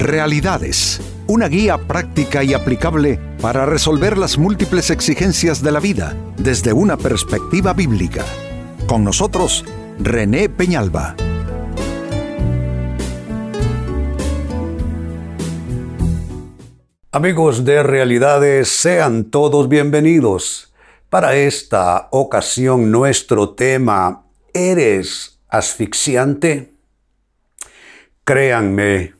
Realidades, una guía práctica y aplicable para resolver las múltiples exigencias de la vida desde una perspectiva bíblica. Con nosotros, René Peñalba. Amigos de Realidades, sean todos bienvenidos. Para esta ocasión nuestro tema, ¿eres asfixiante? Créanme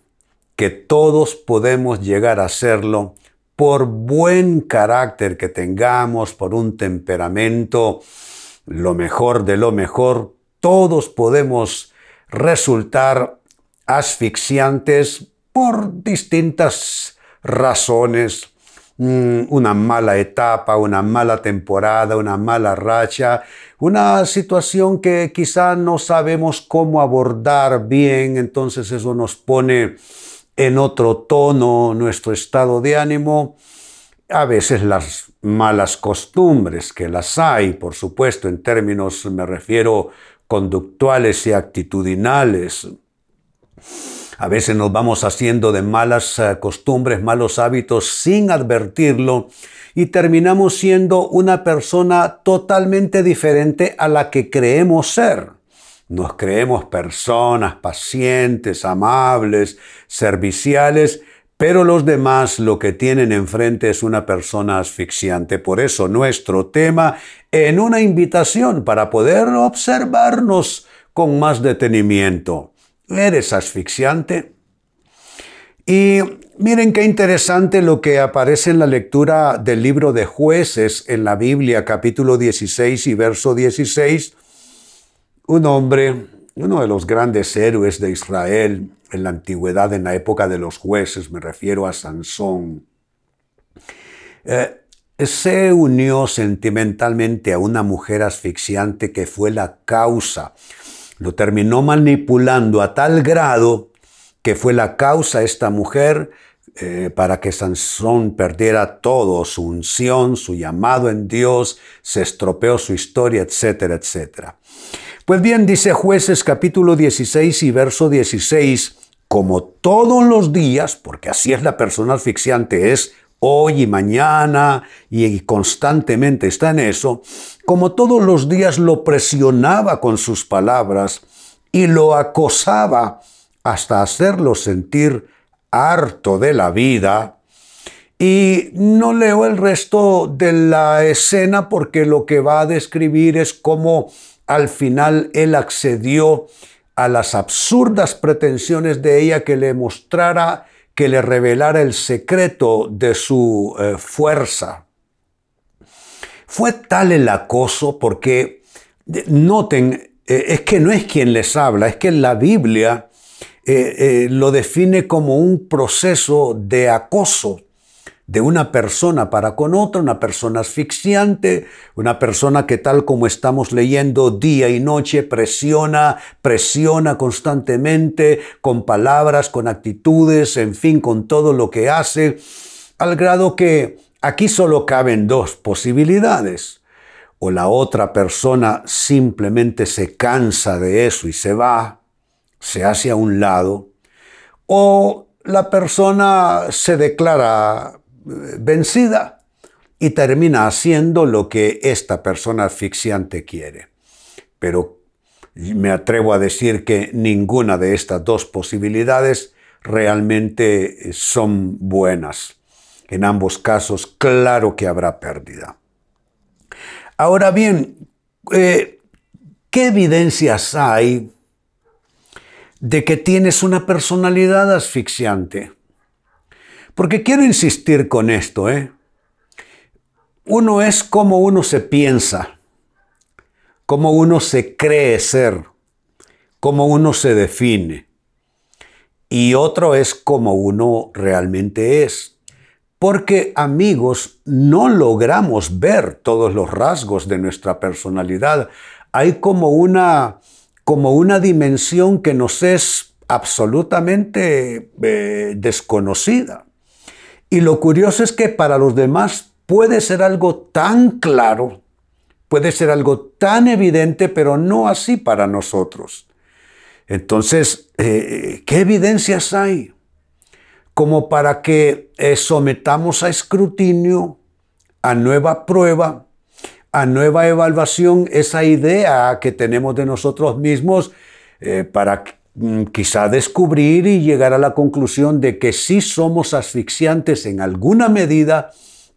que todos podemos llegar a serlo por buen carácter que tengamos, por un temperamento, lo mejor de lo mejor, todos podemos resultar asfixiantes por distintas razones, mm, una mala etapa, una mala temporada, una mala racha, una situación que quizá no sabemos cómo abordar bien, entonces eso nos pone en otro tono nuestro estado de ánimo, a veces las malas costumbres, que las hay, por supuesto, en términos, me refiero, conductuales y actitudinales. A veces nos vamos haciendo de malas eh, costumbres, malos hábitos sin advertirlo y terminamos siendo una persona totalmente diferente a la que creemos ser. Nos creemos personas pacientes, amables, serviciales, pero los demás lo que tienen enfrente es una persona asfixiante. Por eso nuestro tema en una invitación para poder observarnos con más detenimiento. ¿Eres asfixiante? Y miren qué interesante lo que aparece en la lectura del libro de jueces en la Biblia, capítulo 16 y verso 16. Un hombre, uno de los grandes héroes de Israel en la antigüedad, en la época de los jueces, me refiero a Sansón, eh, se unió sentimentalmente a una mujer asfixiante que fue la causa lo terminó manipulando a tal grado que fue la causa esta mujer eh, para que Sansón perdiera todo, su unción, su llamado en Dios, se estropeó su historia, etcétera, etcétera. Pues bien, dice jueces capítulo 16 y verso 16, como todos los días, porque así es la persona asfixiante, es hoy y mañana y constantemente está en eso, como todos los días lo presionaba con sus palabras y lo acosaba hasta hacerlo sentir harto de la vida. Y no leo el resto de la escena porque lo que va a describir es cómo al final él accedió a las absurdas pretensiones de ella que le mostrara que le revelara el secreto de su eh, fuerza. Fue tal el acoso porque, noten, eh, es que no es quien les habla, es que la Biblia eh, lo define como un proceso de acoso de una persona para con otra, una persona asfixiante, una persona que tal como estamos leyendo día y noche presiona, presiona constantemente con palabras, con actitudes, en fin, con todo lo que hace, al grado que aquí solo caben dos posibilidades. O la otra persona simplemente se cansa de eso y se va, se hace a un lado, o la persona se declara vencida y termina haciendo lo que esta persona asfixiante quiere. Pero me atrevo a decir que ninguna de estas dos posibilidades realmente son buenas. En ambos casos, claro que habrá pérdida. Ahora bien, eh, ¿qué evidencias hay de que tienes una personalidad asfixiante? Porque quiero insistir con esto, ¿eh? Uno es como uno se piensa, como uno se cree ser, como uno se define. Y otro es como uno realmente es. Porque amigos, no logramos ver todos los rasgos de nuestra personalidad. Hay como una, como una dimensión que nos es absolutamente eh, desconocida. Y lo curioso es que para los demás puede ser algo tan claro, puede ser algo tan evidente, pero no así para nosotros. Entonces, eh, ¿qué evidencias hay? como para que eh, sometamos a escrutinio, a nueva prueba, a nueva evaluación esa idea que tenemos de nosotros mismos eh, para quizá descubrir y llegar a la conclusión de que sí somos asfixiantes en alguna medida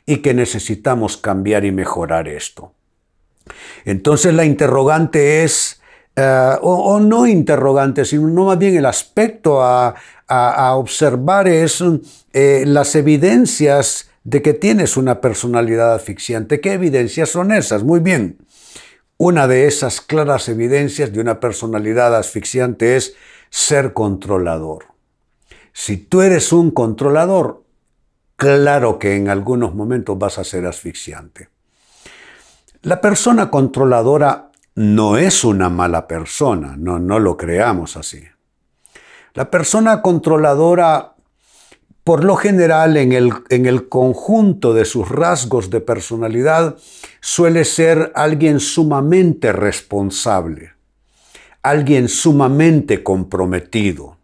y que necesitamos cambiar y mejorar esto. Entonces la interrogante es, eh, o, no interrogante, sino más bien el aspecto a, observar es eh, las evidencias de que tienes una personalidad asfixiante. ¿Qué evidencias son esas? Muy bien. Una de esas claras evidencias de una personalidad asfixiante es ser controlador. Si tú eres un controlador, claro que en algunos momentos vas a ser asfixiante. La persona controladora no es una mala persona, no, no lo creamos así. La persona controladora, por lo general, en el, en el conjunto de sus rasgos de personalidad, suele ser alguien sumamente responsable, alguien sumamente comprometido.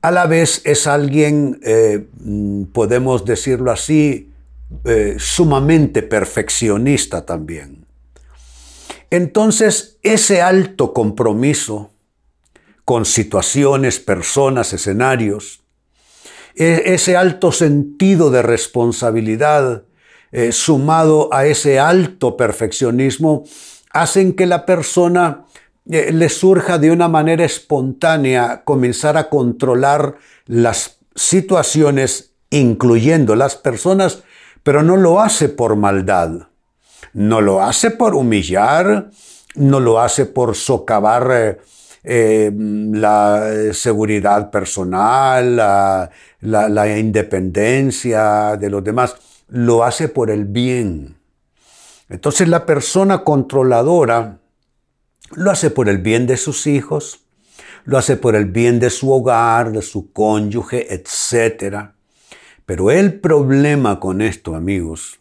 A la vez es alguien, eh, mm, podemos decirlo así, eh, sumamente perfeccionista también. Entonces, ese alto compromiso con situaciones, personas, escenarios, e, ese alto sentido de responsabilidad, eh, sumado a ese alto perfeccionismo, hacen que la persona le surja de una manera espontánea comenzar a controlar las situaciones, incluyendo las personas, pero no lo hace por maldad, no lo hace por humillar, no lo hace por socavar eh, la seguridad personal, la independencia de los demás lo hace por el bien. Entonces la persona controladora lo hace por el bien de sus hijos, lo hace por el bien de su hogar, de su cónyuge, etc. Pero el problema con esto, amigos,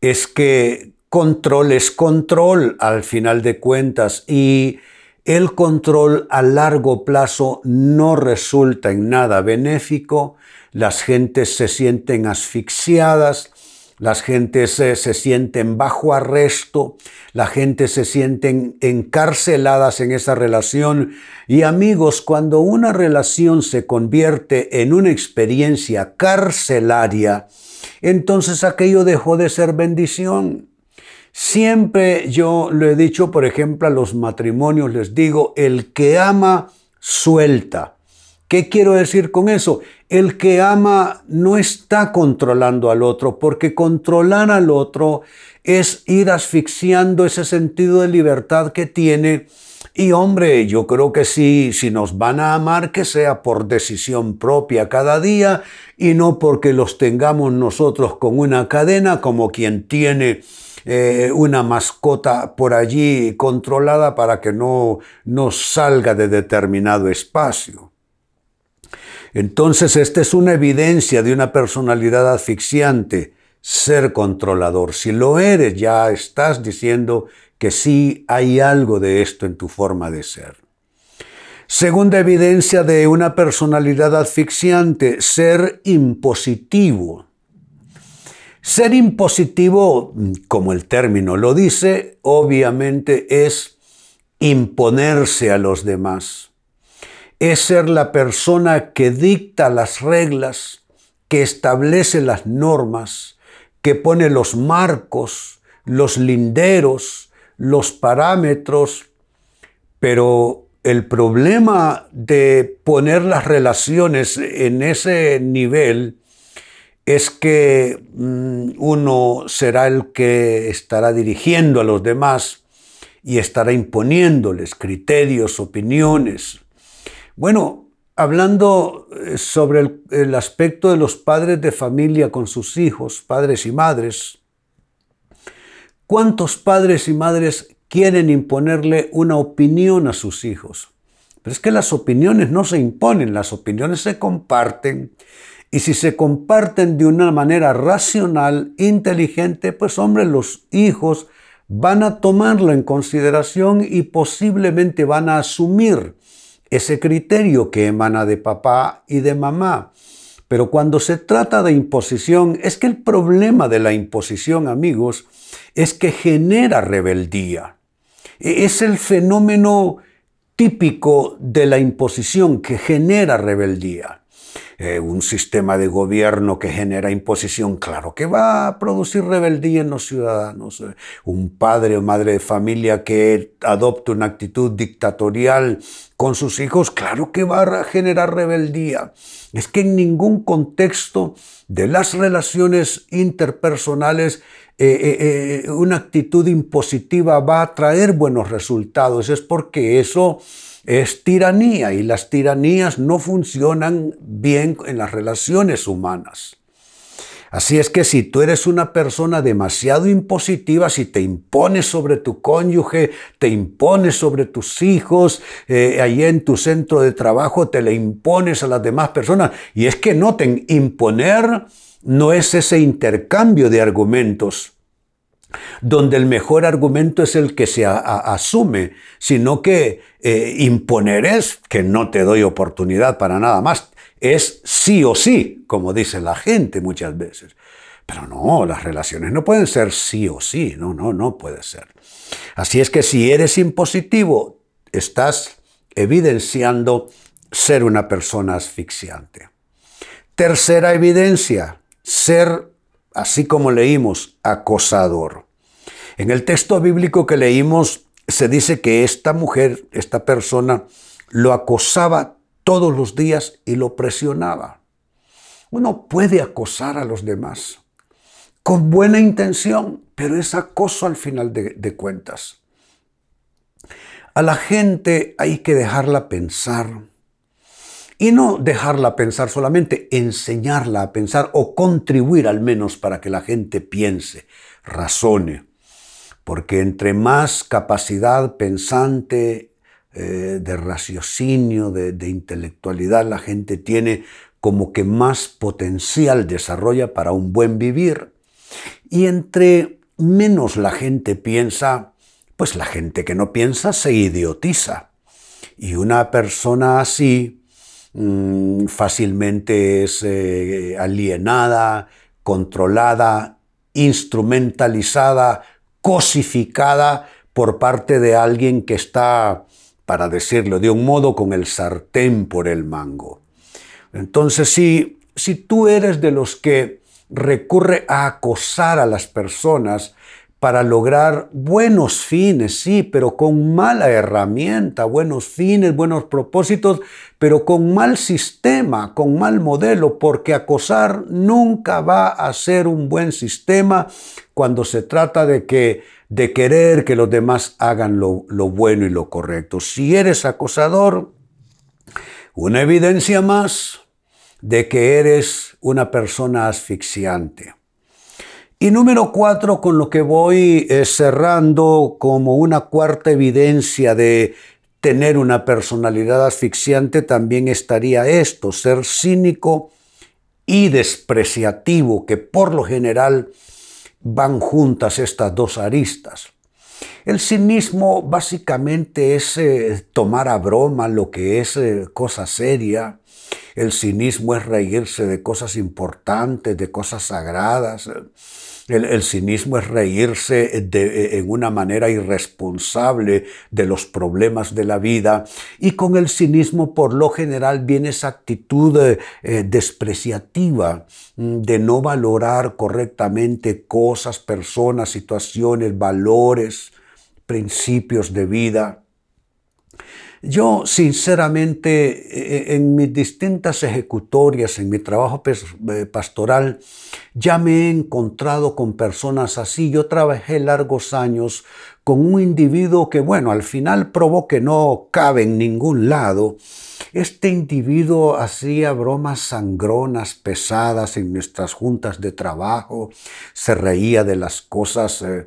es que control es control al final de cuentas y el control a largo plazo no resulta en nada benéfico, las gentes se sienten asfixiadas, las gentes se, sienten bajo arresto, la gente se sienten encarceladas en esa relación. Y amigos, cuando una relación se convierte en una experiencia carcelaria, entonces aquello dejó de ser bendición. Siempre yo lo he dicho, por ejemplo, a los matrimonios les digo, el que ama suelta. ¿Qué quiero decir con eso? El que ama no está controlando al otro, porque controlar al otro es ir asfixiando ese sentido de libertad que tiene. Y hombre, yo creo que sí, si nos van a amar, que sea por decisión propia cada día y no porque los tengamos nosotros con una cadena como quien tiene eh, una mascota por allí controlada para que no, no salga de determinado espacio. Entonces, esta es una evidencia de una personalidad asfixiante, ser controlador. Si lo eres, ya estás diciendo que sí hay algo de esto en tu forma de ser. Segunda evidencia de una personalidad asfixiante, ser impositivo. Ser impositivo, como el término lo dice, obviamente es imponerse a los demás es ser la persona que dicta las reglas, que establece las normas, que pone los marcos, los linderos, los parámetros, pero el problema de poner las relaciones en ese nivel es que mm, uno será el que estará dirigiendo a los demás y estará imponiéndoles criterios, opiniones, bueno, hablando eh, sobre el, aspecto de los padres de familia con sus hijos, padres y madres, ¿cuántos padres y madres quieren imponerle una opinión a sus hijos? Pero es que las opiniones no se imponen, las opiniones se comparten. Y si se comparten de una manera racional, inteligente, pues hombre, los hijos van a tomarlo en consideración y posiblemente van a asumir ese criterio que emana de papá y de mamá. Pero cuando se trata de imposición, es que el problema de la imposición, amigos, es que genera rebeldía. E, es el fenómeno típico de la imposición que genera rebeldía. Eh, un sistema de gobierno que genera imposición, claro que va a producir rebeldía en los ciudadanos. Eh, un padre o madre de familia que adopte una actitud dictatorial con sus hijos, claro que va a generar rebeldía. Es que en ningún contexto de las relaciones interpersonales eh, una actitud impositiva va a traer buenos resultados. Es porque eso es tiranía y las tiranías no funcionan bien en las relaciones humanas. Así es que si tú eres una persona demasiado impositiva, si te impones sobre tu cónyuge, te impones sobre tus hijos, eh, ahí en tu centro de trabajo te le impones a las demás personas, y es que noten, imponer no es ese intercambio de argumentos, donde el mejor argumento es el que se asume, sino que eh, imponer es que no te doy oportunidad para nada más, es sí o sí, como dice la gente muchas veces. Pero no, las relaciones no pueden ser sí o sí, no, no, no puede ser. Así es que si eres impositivo, estás evidenciando ser una persona asfixiante. Tercera evidencia, ser así como leímos, acosador. En el texto bíblico que leímos se dice que esta mujer, esta persona, lo acosaba todos los días y lo presionaba. Uno puede acosar a los demás con buena intención, pero es acoso al final de, de cuentas. A la gente hay que dejarla pensar, y no dejarla pensar solamente, enseñarla a pensar o contribuir al menos para que la gente piense, razone. Porque entre más capacidad pensante, eh, de raciocinio, de, de intelectualidad la gente tiene, como que más potencial desarrolla para un buen vivir. Y entre menos la gente piensa, pues la gente que no piensa se idiotiza. Y una persona así, Mm, fácilmente es eh, alienada, controlada, instrumentalizada, cosificada por parte de alguien que está, para decirlo de un modo, con el sartén por el mango. Entonces, si, si tú eres de los que recurre a acosar a las personas, para lograr buenos fines, sí, pero con mala herramienta, buenos fines, buenos propósitos, pero con mal sistema, con mal modelo, porque acosar nunca va a ser un buen sistema cuando se trata de que de querer que los demás hagan lo, lo bueno y lo correcto. Si eres acosador, una evidencia más de que eres una persona asfixiante. Y número cuatro, con lo que voy eh, cerrando como una cuarta evidencia de tener una personalidad asfixiante, también estaría esto, ser cínico y despreciativo, que por lo general van juntas estas dos aristas. El cinismo básicamente es eh, tomar a broma lo que es eh, cosa seria. El cinismo es reírse de cosas importantes, de cosas sagradas. El, cinismo es reírse de, en una manera irresponsable de los problemas de la vida y con el cinismo por lo general viene esa actitud eh, eh, despreciativa mm, de no valorar correctamente cosas, personas, situaciones, valores, principios de vida. Yo, sinceramente, e, e, en mis distintas ejecutorias, en mi trabajo eh, pastoral, ya me he encontrado con personas así. Yo trabajé largos años con un individuo que, bueno, al final probó que no cabe en ningún lado. Este individuo hacía bromas sangronas, pesadas en nuestras juntas de trabajo, se reía de las cosas eh,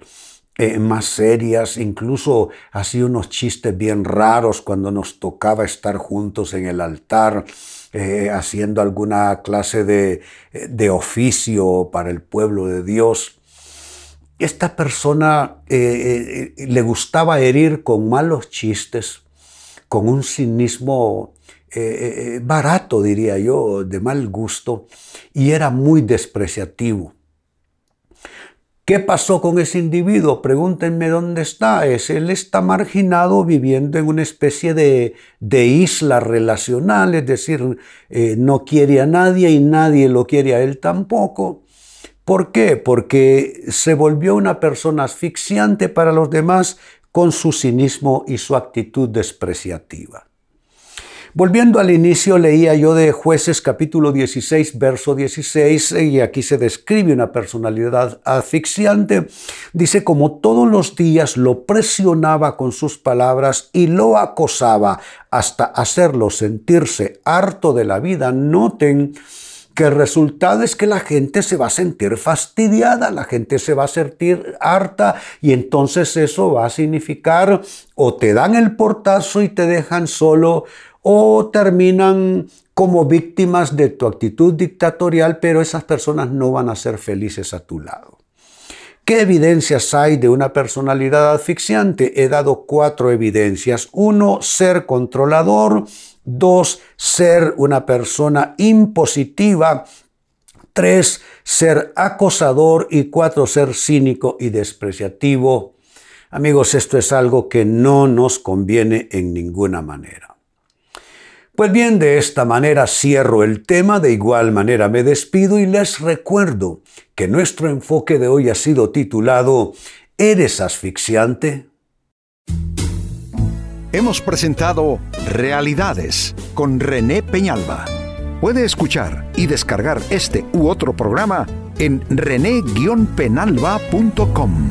eh, más serias, incluso hacía unos chistes bien raros cuando nos tocaba estar juntos en el altar, eh, haciendo alguna clase de, eh, de, oficio para el pueblo de Dios. Esta persona le gustaba herir con malos chistes, con un cinismo barato, diría yo, de mal gusto, y era muy despreciativo. ¿Qué pasó con ese individuo? Pregúntenme dónde está. Es, él está marginado viviendo en una especie de, isla relacional, es decir, eh, no quiere a nadie y nadie lo quiere a él tampoco. ¿Por qué? Porque se volvió una persona asfixiante para los demás con su cinismo y su actitud despreciativa. Volviendo al inicio, leía yo de jueces capítulo 16, verso 16, y aquí se describe una personalidad asfixiante. Dice, como todos los días lo presionaba con sus palabras y lo acosaba hasta hacerlo sentirse harto de la vida. Noten que el resultado es que la gente se va a sentir fastidiada, la gente se va a sentir harta y entonces eso va a significar o te dan el portazo y te dejan solo o terminan como víctimas de tu actitud dictatorial, pero esas personas no van a ser felices a tu lado. ¿Qué evidencias hay de una personalidad asfixiante? He dado cuatro evidencias. Uno, ser controlador. Dos, ser una persona impositiva. Tres, ser acosador. Y cuatro, ser cínico y despreciativo. Amigos, esto es algo que no nos conviene en ninguna manera. Pues bien, de esta manera cierro el tema, de igual manera me despido y les recuerdo que nuestro enfoque de hoy ha sido titulado ¿Eres asfixiante? Hemos presentado Realidades con René Peñalba. Puede escuchar y descargar este u otro programa en rene-penalba.com.